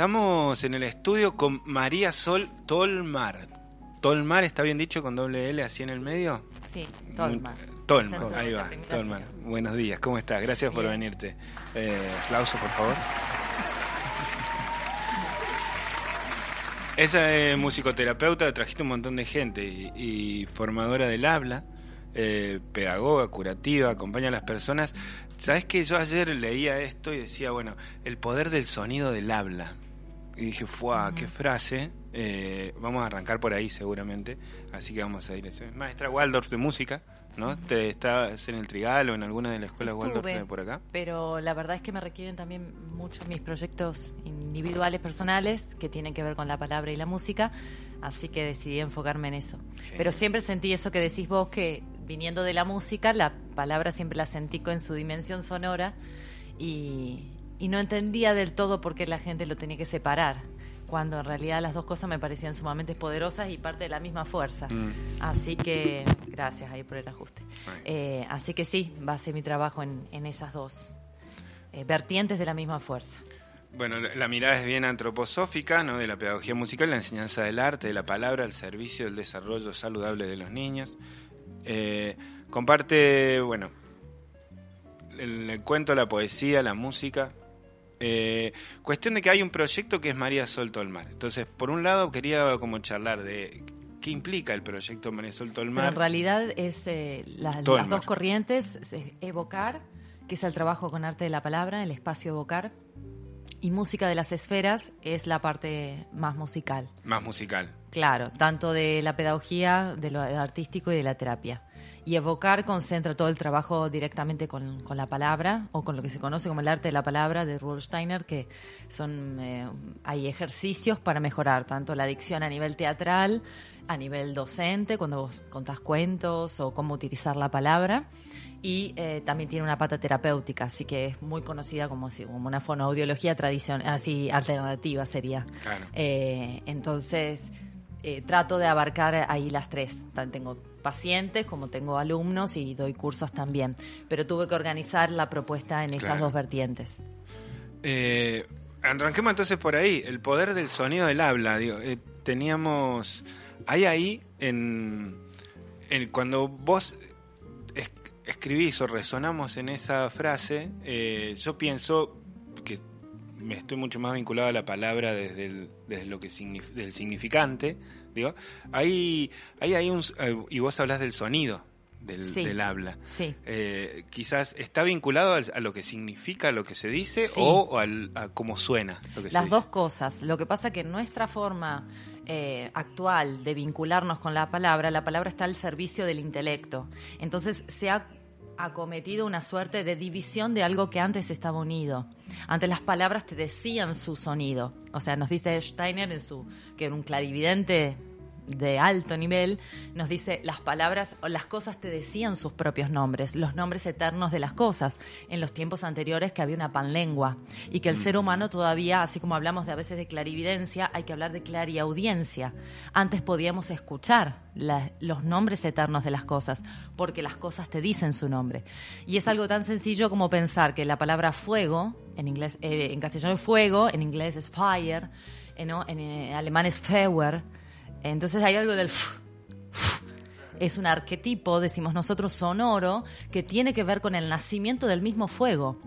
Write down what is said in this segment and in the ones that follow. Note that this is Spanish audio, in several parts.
Estamos en el estudio con María Sol Tolmar. Tolmar, ¿está bien dicho con doble L así en el medio? Sí, Tolmar. Tolmar, ahí va, Tolmar. Buenos días, ¿cómo estás? Gracias por venirte. Eh, aplauso, por favor. Esa es musicoterapeuta, trajiste un montón de gente y, formadora del habla, eh, pedagoga, curativa, acompaña a las personas. ¿Sabes que yo ayer leía esto y decía, bueno, el poder del sonido del habla? Y dije, ¡fuah! ¡Qué frase! Eh, vamos a arrancar por ahí seguramente, así que vamos a ir. Maestra Waldorf de música, ¿no? ¿Te estás en el Trigal o en alguna de las escuelas Waldorf de por acá? Pero la verdad es que me requieren también mucho mis proyectos individuales, personales, que tienen que ver con la palabra y la música, así que decidí enfocarme en eso. Pero siempre sentí eso que decís vos, que viniendo de la música, la palabra siempre la sentí en su dimensión sonora y, no entendía del todo por qué la gente lo tenía que separar cuando en realidad las dos cosas me parecían sumamente poderosas y parte de la misma fuerza. Mm. Así que, gracias ahí por el ajuste. Eh, así que sí, va a ser mi trabajo en, esas dos eh, vertientes de la misma fuerza. Bueno, la mirada es bien antroposófica, ¿no? De la pedagogía musical, la enseñanza del arte, de la palabra, al servicio del desarrollo saludable de los niños. Eh, comparte, bueno, el, cuento, la poesía, la música. Eh, cuestión de que hay un proyecto que es María Sol Tolmar. Entonces, por un lado, quería como charlar de qué implica el proyecto María Sol Tolmar. en realidad es eh, las dos corrientes, evocar, que es el trabajo con arte de la palabra, el espacio evocar, y música de las esferas es la parte más musical. Más musical. Claro, tanto de la pedagogía, de lo artístico y de la terapia. Y evocar concentra todo el trabajo directamente con, la palabra o con lo que se conoce como el arte de la palabra de Rudolf Steiner, que son eh, hay ejercicios para mejorar tanto la dicción a nivel teatral, a nivel docente, cuando vos contás cuentos o cómo utilizar la palabra y eh, también tiene una pata terapéutica, así que es muy conocida como, como una fonoaudiología tradicional, así alternativa sería. Eh, entonces, eh, trato de abarcar ahí las tres. Tengo pacientes como tengo alumnos y doy cursos también, pero tuve que organizar la propuesta en estas dos vertientes. Eh, arranquemos entonces por ahí, el poder del sonido del habla. Digo, teníamos, hay ahí en, en cuando vos escribís o resonamos en esa frase, eh, yo pienso que estoy mucho más vinculado a la palabra desde, el, desde lo que del significante, digo, hay, hay, hay un, eh, y vos hablas del sonido, del, habla. Sí. Eh, quizás está vinculado a, lo que significa lo que se dice o, a cómo suena. Las dos cosas. Lo que pasa que nuestra forma actual de vincularnos con la palabra, la palabra está al servicio del intelecto. Entonces se ha cometido una suerte de división de algo que antes estaba unido. Antes las palabras te decían su sonido. O sea, nos dice Steiner en su que era un clarividente de alto nivel, nos dice las palabras o las cosas te decían sus propios nombres, los nombres eternos de las cosas, en los tiempos anteriores que había una panlengua y que el ser humano todavía, así como hablamos de a veces de clarividencia, hay que hablar de clariaudiencia. Antes podíamos escuchar los nombres eternos de las cosas, porque las cosas te dicen su nombre. Y es algo tan sencillo como pensar que la palabra fuego, en inglés, eh, en castellano es fuego, en inglés es fire, eh, en eh, alemán es Feuer, entonces hay algo del... Es un arquetipo, decimos nosotros, sonoro, que tiene que ver con el nacimiento del mismo fuego,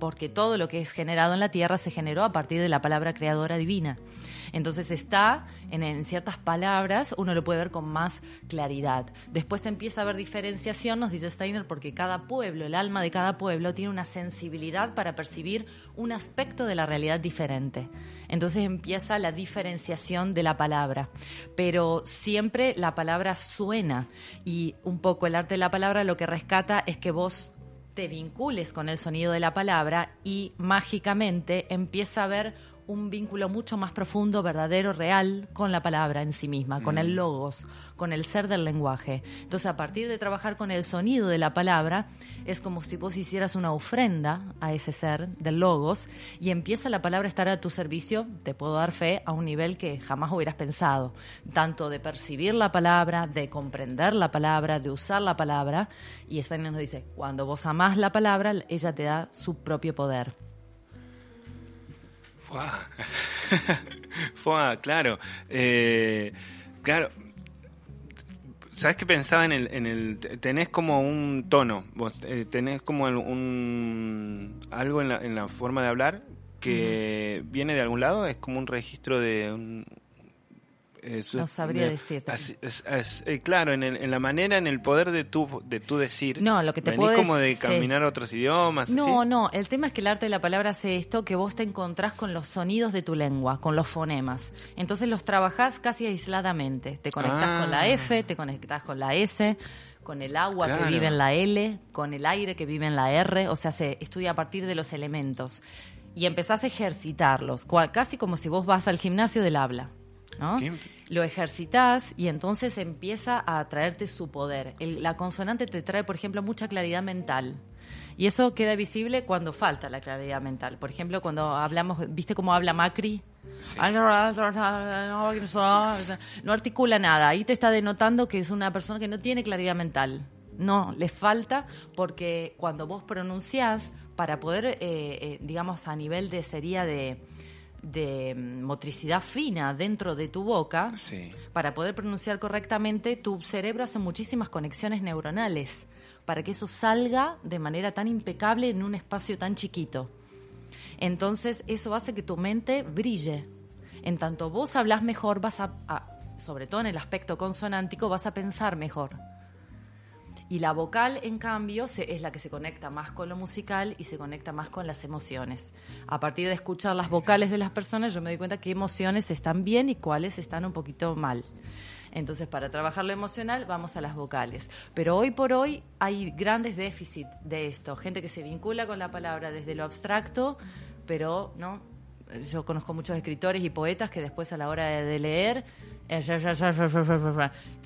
porque todo lo que es generado en la tierra se generó a partir de la palabra creadora divina. Entonces está en, ciertas palabras, uno lo puede ver con más claridad. Después empieza a haber diferenciación, nos dice Steiner, porque cada pueblo, el alma de cada pueblo, tiene una sensibilidad para percibir un aspecto de la realidad diferente. Entonces empieza la diferenciación de la palabra. Pero siempre la palabra suena y un poco el arte de la palabra lo que rescata es que vos te vincules con el sonido de la palabra y mágicamente empieza a ver un vínculo mucho más profundo, verdadero, real con la palabra en sí misma, con el mm. logos, con el ser del lenguaje. Entonces, a partir de trabajar con el sonido de la palabra, es como si vos hicieras una ofrenda a ese ser del logos y empieza la palabra a estar a tu servicio, te puedo dar fe, a un nivel que jamás hubieras pensado, tanto de percibir la palabra, de comprender la palabra, de usar la palabra. Y Steiner nos dice, cuando vos amás la palabra, ella te da su propio poder. Fue, claro. Eh, claro. ¿Sabes qué pensaba en el, en el... Tenés como un tono, vos eh, tenés como un... algo en la, en la forma de hablar que viene de algún lado, es como un registro de un, no sabría decirte. Eh, claro, en, en, la manera, en el poder de tu, de tu decir. No, lo que te como de caminar otros idiomas. No, no, el tema es que el arte de la palabra hace esto, que vos te encontrás con los sonidos de tu lengua, con los fonemas. Entonces los trabajás casi aisladamente. Te conectás con la ah. F, te conectás con la S con el agua que vive en la L, con el aire que vive en la R, o sea, se estudia a partir de los elementos. Y empezás a ejercitarlos, casi como si vos vas al gimnasio del habla. Lo ejercitas y entonces empieza a traerte su poder. la consonante te trae, por ejemplo, mucha claridad mental. Y eso queda visible cuando falta la claridad mental. Por ejemplo, cuando hablamos, ¿viste cómo habla Macri? No articula nada. Ahí te está denotando que es una persona que no tiene claridad mental. No, le falta porque cuando vos pronunciás, para poder, eh, eh, digamos, a nivel de sería de de motricidad fina dentro de tu boca, para poder pronunciar correctamente, tu cerebro hace muchísimas conexiones neuronales para que eso salga de manera tan impecable en un espacio tan chiquito. Entonces eso hace que tu mente brille. En tanto vos hablas mejor, vas a sobre todo en el aspecto consonántico, vas a pensar mejor. Y la vocal, en cambio, es la que se conecta más con lo musical y se conecta más con las emociones. A partir de escuchar las vocales de las personas, yo me doy cuenta qué emociones están bien y cuáles están un poquito mal. Entonces, para trabajar lo emocional, vamos a las vocales. Pero hoy por hoy hay grandes déficits de esto. Gente que se vincula con la palabra desde lo abstracto, pero no. Yo conozco muchos escritores y poetas que después a la hora de leer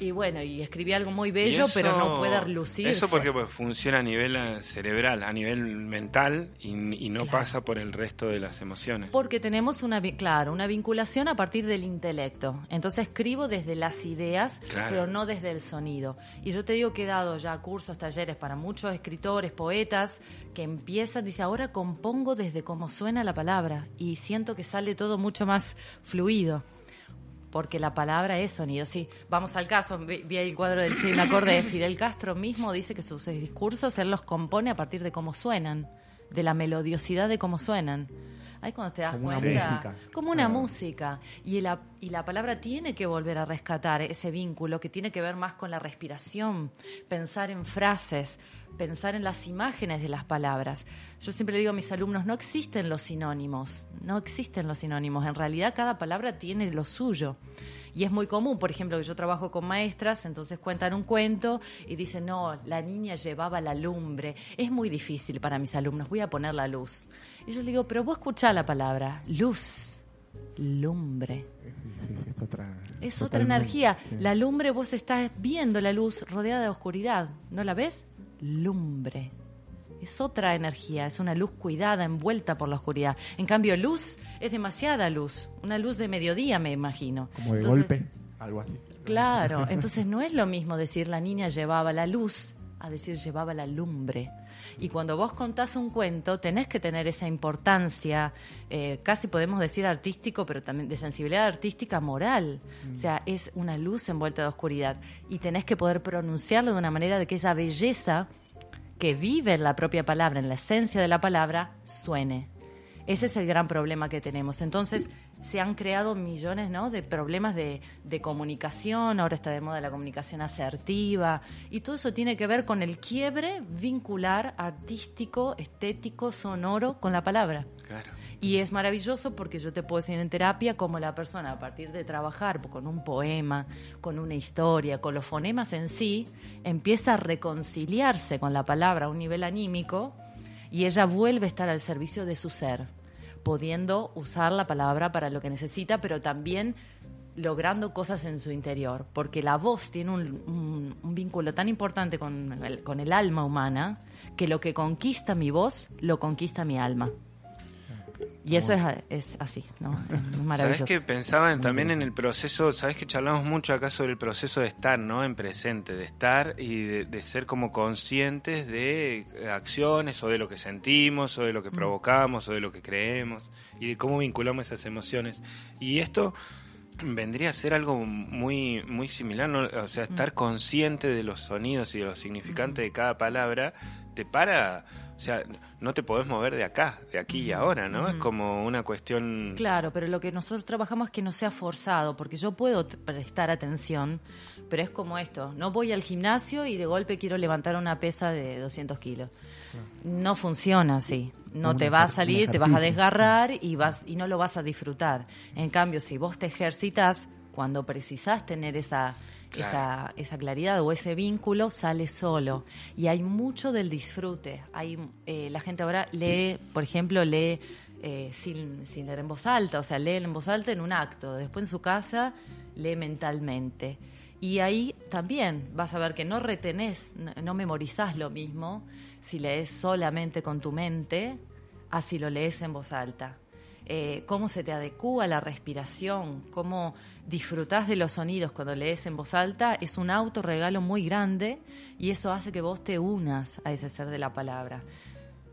y bueno, y escribí algo muy bello, pero no puede relucir. Eso porque pues, funciona a nivel eh, cerebral, a nivel mental y, no pasa por el resto de las emociones. Porque tenemos una, claro, una vinculación a partir del intelecto. Entonces escribo desde las ideas, pero no desde el sonido. Y yo te digo que he dado ya cursos, talleres para muchos escritores, poetas, que empiezan, dice, ahora compongo desde cómo suena la palabra y siento que sale todo mucho más fluido porque la palabra es sonido. Sí, vamos al caso, vi, el cuadro del Che y me acordé, Fidel Castro mismo dice que sus discursos él los compone a partir de cómo suenan, de la melodiosidad de cómo suenan. Ahí cuando te das cuenta, como una música. Y la, y la palabra tiene que volver a rescatar ese vínculo que tiene que ver más con la respiración, pensar en frases, pensar en las imágenes de las palabras. Yo siempre le digo a mis alumnos, no existen los sinónimos, no existen los sinónimos. En realidad cada palabra tiene lo suyo. Y es muy común, por ejemplo, que yo trabajo con maestras, entonces cuentan un cuento y dicen, no, la niña llevaba la lumbre. Es muy difícil para mis alumnos, voy a poner la luz. Y yo le digo, pero vos escuchá la palabra, luz, lumbre. Es otra, es otra energía. La lumbre, vos estás viendo la luz rodeada de oscuridad, ¿no la ves? Lumbre. Es otra energía, es una luz cuidada, envuelta por la oscuridad. En cambio, luz es demasiada luz, una luz de mediodía, me imagino. Como de golpe, algo así. Claro, entonces no es lo mismo decir la niña llevaba la luz a decir llevaba la lumbre. Y cuando vos contás un cuento, tenés que tener esa importancia, eh, casi podemos decir artístico, pero también de sensibilidad artística moral. O sea, es una luz envuelta de oscuridad. Y tenés que poder pronunciarlo de una manera de que esa belleza que vive en la propia palabra, en la esencia de la palabra, suene. Ese es el gran problema que tenemos. Entonces, se han creado millones ¿no? de problemas de, de, comunicación, ahora está de moda la comunicación asertiva, y todo eso tiene que ver con el quiebre vincular artístico, estético, sonoro con la palabra. Y es maravilloso porque yo te puedo decir en terapia como la persona, a partir de trabajar con un poema, con una historia, con los fonemas en sí, empieza a reconciliarse con la palabra a un nivel anímico y ella vuelve a estar al servicio de su ser pudiendo usar la palabra para lo que necesita, pero también logrando cosas en su interior, porque la voz tiene un, vínculo tan importante con el, con el alma humana que lo que conquista mi voz lo conquista mi alma. Y eso es, es así, ¿no? Es maravilloso. Sabes que pensaba en- también en el proceso, sabes que charlamos mucho acá sobre el proceso de estar, ¿no? En presente, de estar y de, de ser como conscientes de eh, acciones o de lo que sentimos o de lo que provocamos o de lo que creemos y de cómo vinculamos esas emociones. Y esto vendría a ser algo muy muy similar, ¿no? o sea, estar consciente de los sonidos y de los significantes de cada palabra te para, o sea, no te podés mover de acá, de aquí y ahora, ¿no? Es como una cuestión Claro, pero lo que nosotros trabajamos es que no sea forzado, porque yo puedo prestar atención, pero es como esto, no voy al gimnasio y de golpe quiero levantar una pesa de 200 kilos. No funciona así. No te va a salir, te vas a desgarrar y, vas, y no lo vas a disfrutar. En cambio, si vos te ejercitas, cuando precisás tener esa, Claro. esa, esa claridad o ese vínculo, sale solo. Y hay mucho del disfrute. Hay, eh, la gente ahora lee, por ejemplo, lee eh, sin, sin leer en voz alta, o sea, lee en voz alta en un acto. Después en su casa lee mentalmente. Y ahí también vas a ver que no retenés, no, no memorizás lo mismo si lees solamente con tu mente, a si lo lees en voz alta. Eh, cómo se te adecúa la respiración, cómo disfrutás de los sonidos cuando lees en voz alta, es un autorregalo muy grande y eso hace que vos te unas a ese ser de la palabra.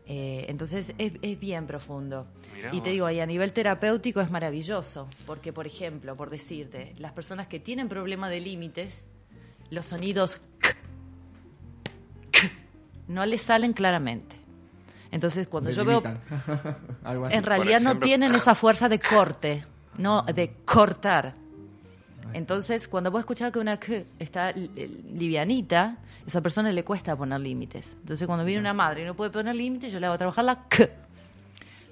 Eh, entonces es, es bien profundo. Mirá y te digo, a nivel terapéutico es maravilloso, porque por ejemplo, por decirte, las personas que tienen problema de límites, los sonidos no les salen claramente. Entonces, cuando Se yo veo limitan. Algo así. en realidad no tienen esa fuerza de corte, no de cortar. Entonces, cuando vos escuchás que una K está li- livianita, esa persona le cuesta poner límites. Entonces, cuando viene una madre y no puede poner límites, yo le hago trabajar la K.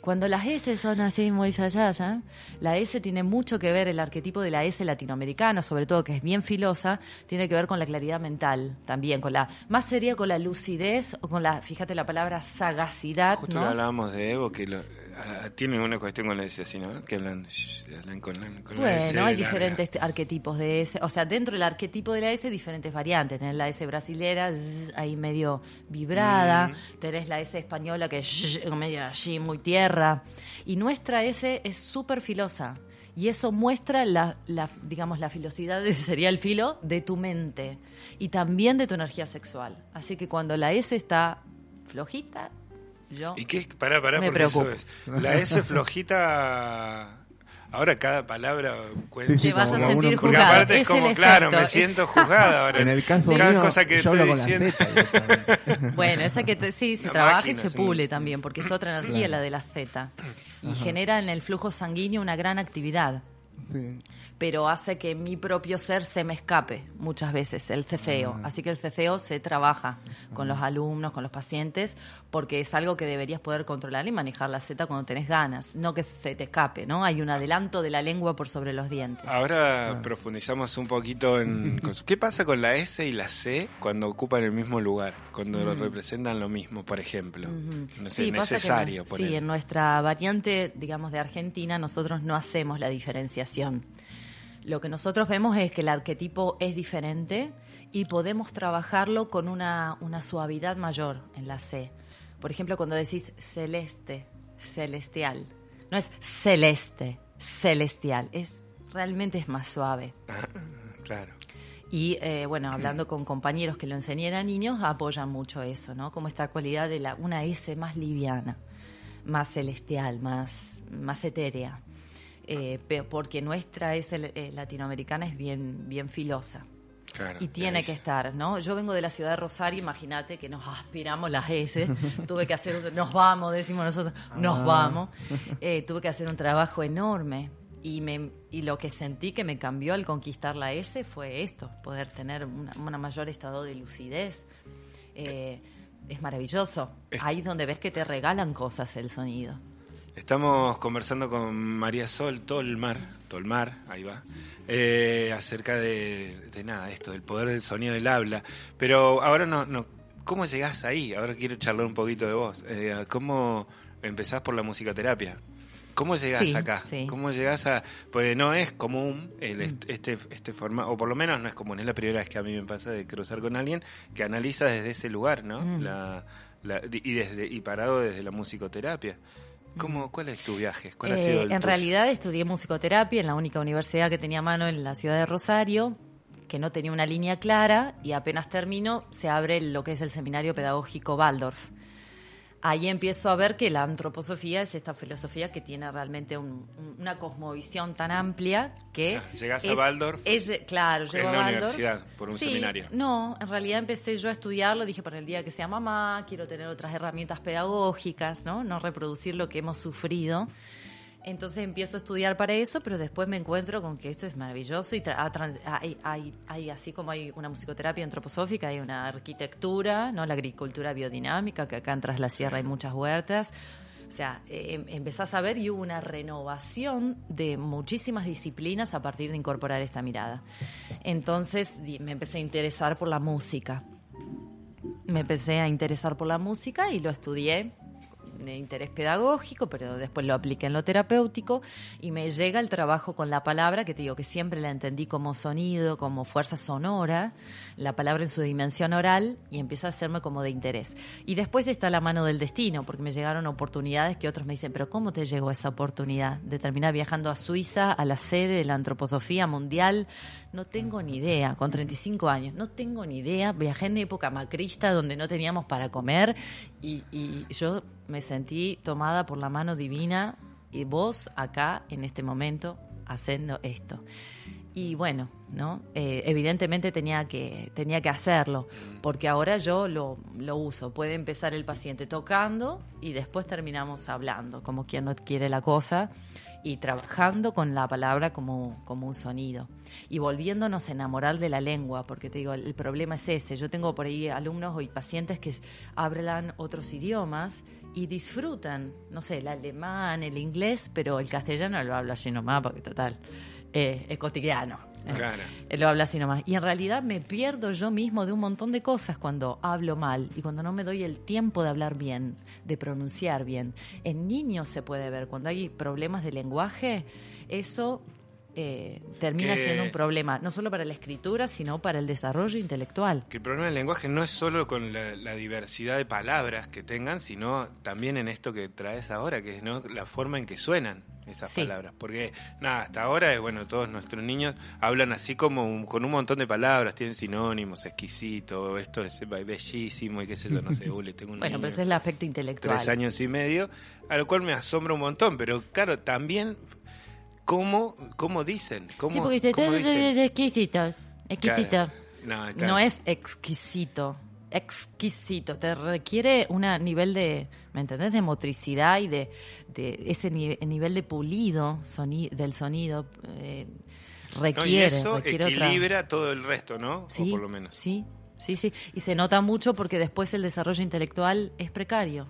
Cuando las S son así muy allá, la S tiene mucho que ver, el arquetipo de la S latinoamericana, sobre todo que es bien filosa, tiene que ver con la claridad mental también, con la, más sería con la lucidez o con la, fíjate la palabra sagacidad, Justo ¿no? hablábamos de Evo, que lo, ah, tienen una cuestión con la S así, ¿no? Que hablan, shh, hablan con, la- con la S Bueno, hay larga. diferentes arquetipos de S. O sea, dentro del arquetipo de la S, diferentes variantes. Tenés la S brasilera, zzz, ahí medio vibrada. Mm. Tenés la S española, que es medio allí, muy tierra. Y nuestra S es súper filosa. Y eso muestra la, la, digamos, la filosidad, de- sería el filo, de tu mente. Y también de tu energía sexual. Así que cuando la S está flojita, yo... ¿Y qué? Pará, pará, Me porque eso preocupo. es- La S flojita. Ahora cada palabra cuenta. Sí, Te vas a como sentir uno- Porque juzgado. aparte es Es como, claro, efecto, me es- siento juzgada ahora. En el caso cada mío, cosa que yo hablo estoy diciendo. Bueno, esa que te- sí, se Una trabaja máquina, y se pule también, porque es otra energía Claro. la de la Z. Y genera en el flujo sanguíneo una gran actividad, Sí. pero hace que mi propio ser se me escape muchas veces, el ceceo. Ah. Así que el ceceo se trabaja con los alumnos, con los pacientes, porque es algo que deberías poder controlar y manejar la Z cuando tenés ganas, no que se te escape, ¿no? Hay un adelanto de la lengua por sobre los dientes. Ahora profundizamos un poquito en qué pasa con la S y la C cuando ocupan el mismo lugar, cuando lo representan lo mismo, por ejemplo. No sé, Mm. Sí, necesario no- sí, en nuestra variante, digamos, de Argentina, nosotros no hacemos la diferenciación. Lo que nosotros vemos es que el arquetipo es diferente y podemos trabajarlo con una, una suavidad mayor en la C. Por ejemplo, cuando decís celeste, celestial, no es celeste, celestial, es realmente es más suave. Claro. Y eh, bueno, hablando con compañeros que lo enseñan a niños, apoyan mucho eso, ¿no? Como esta cualidad de la, una S más liviana, más celestial, más, más etérea. Eh, porque nuestra S eh, latinoamericana es bien, bien filosa. Claro. Y tiene que estar, ¿no? Yo vengo de la ciudad de Rosario, imagínate que nos aspiramos las S. tuve que hacer, un- nos vamos, decimos nosotros, nos Ah. vamos. Eh, tuve que hacer un trabajo enorme. Y, me, y lo que sentí que me cambió al conquistar la S fue esto, poder tener una, una mayor estado de lucidez. Eh, es maravilloso. Es- Ahí es donde ves que te regalan cosas el sonido. Estamos conversando con María Sol Tolmar, Tolmar, ahí va, eh, acerca de, de nada, esto, del poder del sonido del habla. Pero ahora no, no, ¿cómo llegás ahí? Ahora quiero charlar un poquito de vos. Eh, ¿Cómo empezás por la musicoterapia? ¿Cómo llegás Sí, acá? sí. ¿Cómo llegás a...? Pues no es común el, est- este, este formato, o por lo menos no es común, es la primera vez que a mí me pasa de cruzar con alguien que analiza desde ese lugar, ¿no? Mm. La, la- y, desde, y parado desde la musicoterapia. ¿Cómo, ¿Cuál es tu viaje? ¿Cuál ha Eh, sido el en tuyo? realidad estudié musicoterapia en la única universidad que tenía a mano en la ciudad de Rosario, que no tenía una línea clara y apenas termino se abre lo que es el seminario pedagógico Waldorf. Ahí empiezo a ver que la antroposofía es esta filosofía que tiene realmente un- un- una cosmovisión tan amplia que... Llegás a Waldorf es- claro, en llego a la Waldorf. universidad, por un Sí, seminario. No, en realidad empecé yo a estudiarlo, dije para el día que sea mamá, quiero tener otras herramientas pedagógicas, ¿no? No reproducir lo que hemos sufrido. Entonces empiezo a estudiar para eso, pero después me encuentro con que esto es maravilloso y hay, hay- hay- así como hay una musicoterapia antroposófica, hay una arquitectura, no la agricultura biodinámica, que acá en Tras la Sierra hay muchas huertas. O sea, eh, em- empezás a ver y hubo una renovación de muchísimas disciplinas a partir de incorporar esta mirada. Entonces me empecé a interesar por la música. Me empecé a interesar por la música y lo estudié de interés pedagógico, pero después lo apliqué en lo terapéutico y me llega el trabajo con la palabra, que te digo que siempre la entendí como sonido, como fuerza sonora, la palabra en su dimensión oral y empieza a hacerme como de interés. Y después está la mano del destino, porque me llegaron oportunidades que otros me dicen, pero ¿cómo te llegó esa oportunidad de terminar viajando a Suiza, a la sede de la antroposofía mundial? No tengo ni idea, con 35 años, no tengo ni idea. Viajé en época macrista donde no teníamos para comer y, yo me sentí tomada por la mano divina y vos acá en este momento haciendo esto. Y bueno, ¿no? Eh, evidentemente tenía que, tenía que hacerlo, porque ahora yo lo, lo uso. Puede empezar el paciente tocando y después terminamos hablando, como quien no quiere la cosa, y trabajando con la palabra como, como un sonido. Y volviéndonos a enamorar de la lengua, porque te digo, el problema es ese. Yo tengo por ahí alumnos y pacientes que hablan otros idiomas y disfrutan, no sé, el alemán, el inglés, pero el castellano lo hablo así nomás, porque total, eh, es cotidiano. Lo habla así nomás. Y en realidad me pierdo yo mismo de un montón de cosas cuando hablo mal y cuando no me doy el tiempo de hablar bien, de pronunciar bien. En niños se puede ver, cuando hay problemas de lenguaje, eso eh, termina Que- siendo un problema, no solo para la escritura, sino para el desarrollo intelectual. Que el problema del lenguaje no es solo con la, la diversidad de palabras que tengan, sino también en esto que traes ahora, que es ¿no? la forma en que suenan esas Sí. palabras. Porque, nada, hasta ahora, eh, bueno, todos nuestros niños hablan así como un- con un montón de palabras, tienen sinónimos, exquisito, esto es bellísimo y qué sé yo, no sé, uh, le tengo un Bueno, niño pero ese es el aspecto intelectual. tres años y medio, a lo cual me asombra un montón, pero claro, también cómo, cómo dicen, cómo, Sí, porque cómo dicen. exquisito, exquisito. Claro. No, claro. No es exquisito, exquisito. Te requiere un nivel de, ¿me entendés? De motricidad y de, de ese ni- nivel de pulido soni- del sonido. eh, No, requiere, y eso requiere otra- equilibra todo el resto, ¿no? Sí, o por lo menos. Sí, sí, sí. Y se nota mucho porque después el desarrollo intelectual es precario.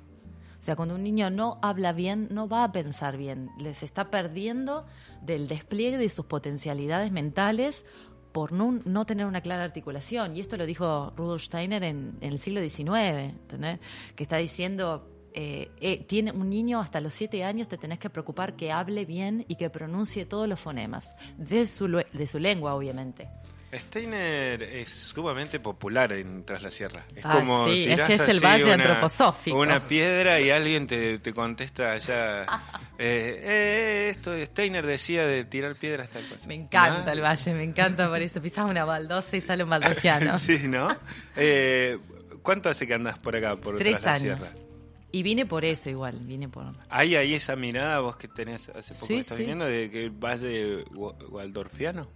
O sea, cuando un niño no habla bien, no va a pensar bien. Les está perdiendo del despliegue de sus potencialidades mentales por no, tener una clara articulación. Y esto lo dijo Rudolf Steiner en, en el siglo XIX, ¿entendés? Que está diciendo, eh, eh, tiene un niño hasta los siete años te tenés que preocupar que hable bien y que pronuncie todos los fonemas, de su, de su lengua, obviamente. Steiner es sumamente popular en Tras la Sierra. Es Ah, como sí, es tirás que es el valle una, antroposófico. Una piedra y alguien te, te contesta allá. eh, eh, esto Steiner decía de tirar piedras tal cosa. Me encanta Ah, el valle, me encanta por eso. Pisás una baldosa y sale un baldociano. sí, ¿no? Eh, ¿Cuánto hace que andas por acá, por Tres Tras la. Sierra? Y vine por eso igual, vine por... ¿Hay ahí esa mirada vos que tenés hace poco Sí, que estás sí. viniendo de que vas de Wa- Waldorfiano?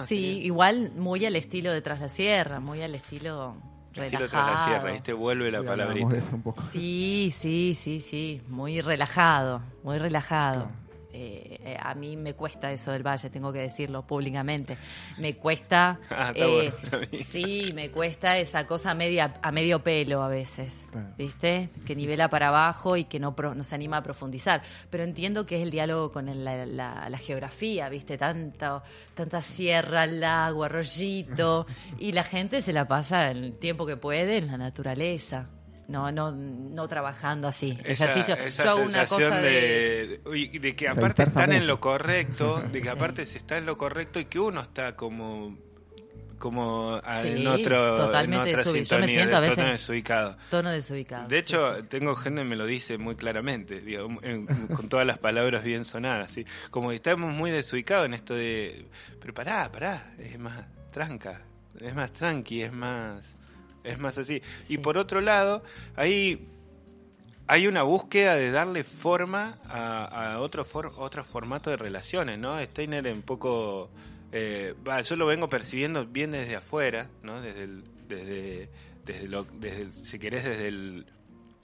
Sí, igual muy al estilo de Tras la Sierra, muy al estilo Estilo relajado. Tras la Sierra, ahí te vuelve la palabrita. un poco. Sí, sí, sí, sí, muy relajado, muy relajado. Claro. Eh, eh, a mí me cuesta eso del valle, tengo que decirlo públicamente. Me cuesta, Ah, está eh, bueno para mí. sí, me cuesta esa cosa media, a medio pelo a veces. ¿viste? Que nivela para abajo y que no, pro- no se anima a profundizar. Pero entiendo que es el diálogo con el- la, la- la geografía, ¿viste? Tanto, tanta sierra, lago, arroyito, y la gente se la pasa el tiempo que puede en la naturaleza. No, no, no trabajando así. Esa, Ejercicio. esa Yo hago una sensación cosa de, de... uy, de que aparte están en lo correcto, de que Sí. aparte se está en lo correcto y que uno está como como Sí, en otro totalmente en otra desubi- yo me sintonía, siento a de veces- tono desubicado. Tono desubicado. De sí, hecho, sí. tengo gente que me lo dice muy claramente, digo, en- con todas las palabras bien sonadas, ¿sí? Como que estamos muy desubicados en esto de, pero pará, pará, es más tranca, es más tranqui, es más, es más así. Sí. Y por otro lado, ahí hay una búsqueda de darle forma a, a otro, for- otro formato de relaciones, ¿no? Steiner un poco, eh, yo lo vengo percibiendo bien desde afuera, ¿no? Desde el, desde, desde lo, desde el- si querés, desde el,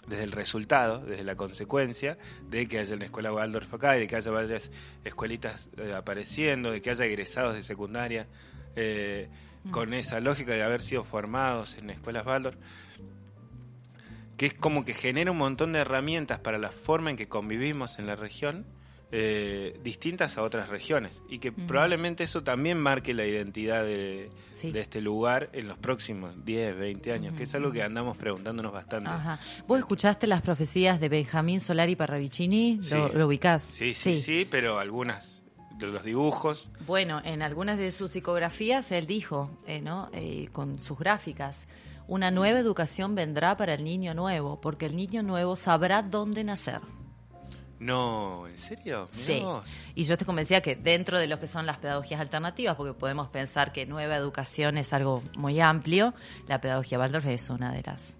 desde el resultado, desde la consecuencia de que haya una escuela Waldorf acá y de que haya varias escuelitas eh, apareciendo, de que haya egresados de secundaria eh, con esa lógica de haber sido formados en escuelas Waldorf que es como que genera un montón de herramientas para la forma en que convivimos en la región, eh, distintas a otras regiones, y que probablemente eso también marque la identidad de, Sí. de este lugar en los próximos 10, 20 años, que es algo que andamos preguntándonos bastante. Ajá. ¿Vos escuchaste las profecías de Benjamín Solari Parravicini? Sí. ¿Lo, lo ubicás? Sí, sí, sí, pero algunas los dibujos, Bueno, en algunas de sus psicografías él dijo, eh, ¿no? Eh, con sus gráficas, una nueva educación vendrá para el niño nuevo, porque el niño nuevo sabrá dónde nacer. no, ¿en serio? Mirá Sí. vos. Y yo te convencía que dentro de lo que son las pedagogías alternativas, porque podemos pensar que nueva educación es algo muy amplio, la pedagogía Waldorf es una de las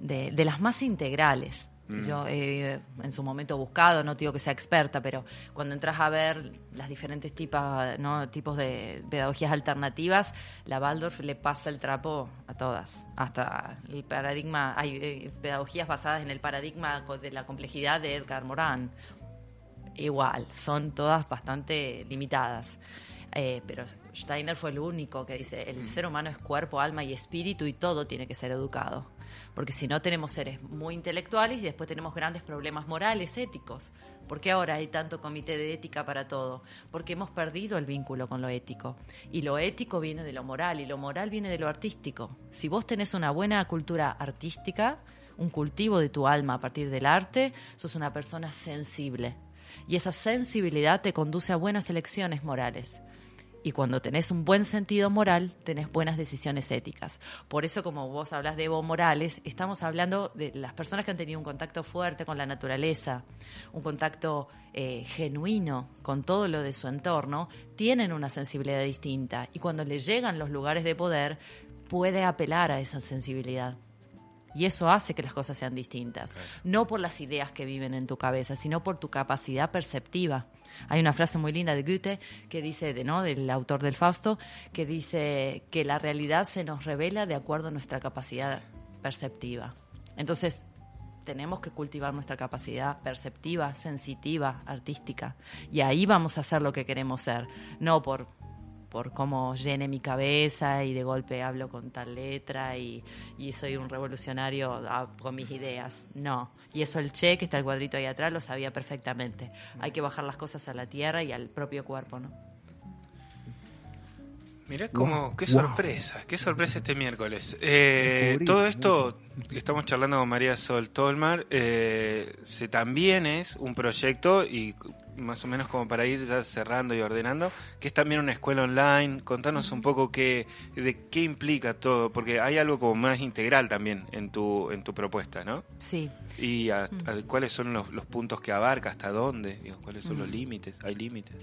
de, de las más integrales. Mm. Yo eh, en su momento buscado, no digo que sea experta, pero cuando entras a ver las diferentes tipos, ¿no? tipos de pedagogías alternativas, la Waldorf le pasa el trapo a todas. Hasta el paradigma, hay eh, pedagogías basadas en el paradigma de la complejidad de Edgar Morin igual, son todas bastante limitadas. Eh, pero Steiner fue el único que dice, el ser humano es cuerpo, alma y espíritu y todo tiene que ser educado. Porque si no tenemos seres muy intelectuales y después tenemos grandes problemas morales, éticos. ¿Por qué ahora hay tanto comité de ética para todo? Porque hemos perdido el vínculo con lo ético. Y lo ético viene de lo moral y lo moral viene de lo artístico. Si vos tenés una buena cultura artística, un cultivo de tu alma a partir del arte, sos una persona sensible. Y esa sensibilidad te conduce a buenas elecciones morales. Y cuando tenés un buen sentido moral, tenés buenas decisiones éticas. Por eso, como vos hablas de Evo Morales, estamos hablando de las personas que han tenido un contacto fuerte con la naturaleza, un contacto eh, genuino con todo lo de su entorno, tienen una sensibilidad distinta. Y cuando le llegan los lugares de poder, puede apelar a esa sensibilidad. Y eso hace que las cosas sean distintas. No por las ideas que viven en tu cabeza, sino por tu capacidad perceptiva. Hay una frase muy linda de Goethe que dice, de, ¿no? del autor del Fausto, que dice que la realidad se nos revela de acuerdo a nuestra capacidad perceptiva. Entonces, tenemos que cultivar nuestra capacidad perceptiva, sensitiva, artística. Y ahí vamos a hacer lo que queremos ser, no por por cómo llene mi cabeza y de golpe hablo con tal letra y, y soy un revolucionario ah, con mis ideas. No. Y eso el Che, que está el cuadrito ahí atrás, lo sabía perfectamente. Hay que bajar las cosas a la tierra y al propio cuerpo, ¿no? Mirá cómo, Wow, qué wow. sorpresa, qué sorpresa este miércoles. Eh, todo esto, estamos charlando con María Sol Tolmar, eh, se, también es un proyecto y más o menos como para ir ya cerrando y ordenando, que es también una escuela online. Contanos un poco qué, de qué implica todo, porque hay algo como más integral también en tu, en tu propuesta, ¿no? Sí. Y a- a- cuáles son los, los puntos que abarca, hasta dónde, digo, cuáles son los Mm. límites, hay límites.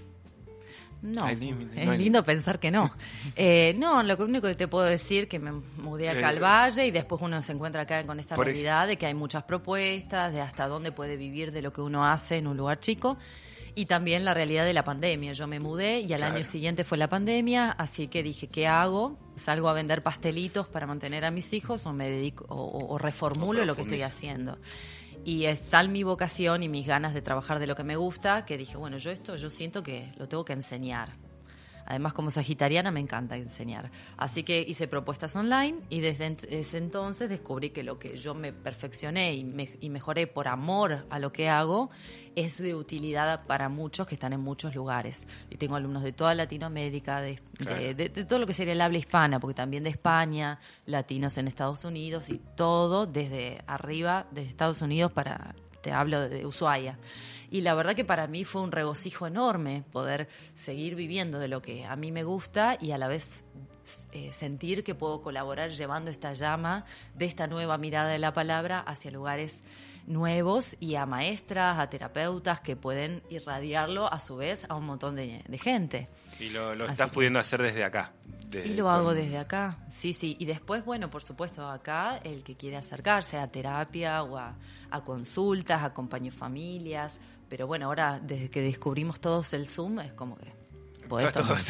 No, es no lindo pensar que no. Eh, no, lo único que te puedo decir que me mudé acá Eh, al Valle y después uno se encuentra acá con esta realidad de que hay muchas propuestas, de hasta dónde puede vivir de lo que uno hace en un lugar chico. Y también la realidad de la pandemia. Yo me mudé y al Claro. año siguiente fue la pandemia, así que dije, ¿qué hago? ¿Salgo a vender pastelitos para mantener a mis hijos o me dedico o, o- reformulo O lo que estoy haciendo? Y es tal mi vocación y mis ganas de trabajar de lo que me gusta que dije, bueno, yo esto yo siento que lo tengo que enseñar. Además, como sagitariana me encanta enseñar. Así que hice propuestas online y desde ese entonces descubrí que lo que yo me perfeccioné y, me- y mejoré por amor a lo que hago es de utilidad para muchos que están en muchos lugares. Y tengo alumnos de toda Latinoamérica, de, de- Claro. de- de todo lo que sería el habla hispana, porque también de España, latinos en Estados Unidos y todo desde arriba, desde Estados Unidos para, te hablo de Ushuaia. Y la verdad que para mí fue un regocijo enorme poder seguir viviendo de lo que a mí me gusta y a la vez eh, sentir que puedo colaborar llevando esta llama de esta nueva mirada de la palabra hacia lugares nuevos y a maestras, a terapeutas que pueden irradiarlo a su vez a un montón de, de gente. Y lo, estás que- pudiendo hacer desde acá. desde Y lo con- hago desde acá, sí, sí. Y después, bueno, por supuesto, acá el que quiere acercarse a terapia o a, a consultas, acompaño familias. Pero bueno, ahora desde que descubrimos todos el Zoom, es como que podés Todo- tomar,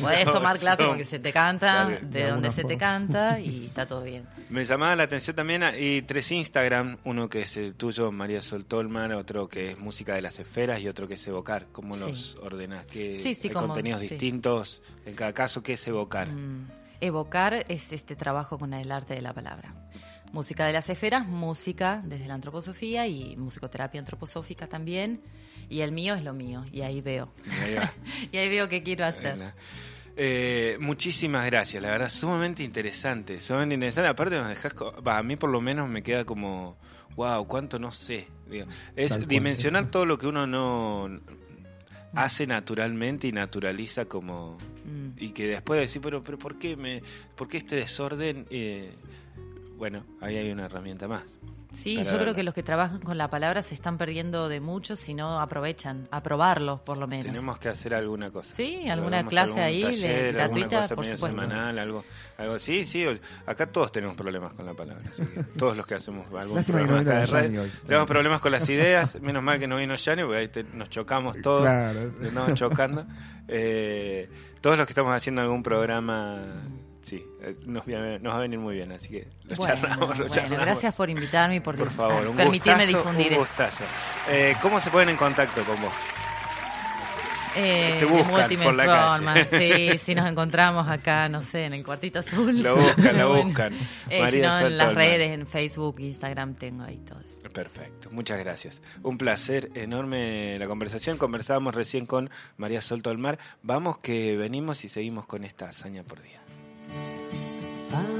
podés tomar clase Zoom. porque se te canta, Claro, de de donde se te canta y está todo bien. Me llamaba la atención también, ah, y tres Instagram, uno que es el tuyo, María Sol Tolmar, otro que es Música de las Esferas y otro que es Evocar. ¿Cómo Sí. los ordenas? ¿Qué, Sí, sí, hay como- contenidos distintos en cada caso? ¿Qué es Evocar? Mm, Evocar es este trabajo con el arte de la palabra. Música de las esferas, música desde la antroposofía y musicoterapia antroposófica también. Y el mío es lo mío, y ahí veo. Ahí va. y ahí veo qué quiero hacer. Eh, muchísimas gracias, la verdad, sumamente interesante, sumamente interesante. Aparte, nos dejas, va, a mí por lo menos me queda como, wow, cuánto no sé. Digo, es Tal cual. dimensionar todo lo que uno no hace naturalmente y naturaliza como Mm. y que después decir, pero, pero ¿por qué me, por qué este desorden? Eh, bueno, ahí hay una herramienta más. Sí, yo creo que los que trabajan con la palabra se están perdiendo de mucho si no aprovechan, a probarlo por lo menos. Tenemos que hacer alguna cosa. Sí, alguna clase ahí de- taller, gratuita, cosa por medio supuesto. semanal, algo, algo. Sí, sí. Acá todos tenemos problemas con la palabra. así que todos los que hacemos algún que no programa vino acá de radio, hoy. tenemos problemas con las ideas. Menos mal que no vino Yanni, porque ahí te- nos chocamos todos. Claro. Nos chocando. Eh, todos los que estamos haciendo algún programa, sí, eh, nos, va a venir muy bien. Así que lo Bueno, charlamos, lo bueno, charlamos. gracias por invitarme y por, Por favor, un permitirme gustazo, difundir. un gustazo. Eh, ¿Cómo se ponen en contacto con vos? Eh, Te buscan de Multimedia por la calle. Sí, si nos encontramos acá, no sé, en el cuartito azul. Lo buscan, lo Bueno. buscan. Eh, si no, en las redes, en Facebook, Instagram, tengo ahí todo eso. Perfecto, muchas gracias. Un placer enorme la conversación. Conversábamos recién con María Sol Tolmar. Vamos que venimos y seguimos con esta hazaña por día. Bye.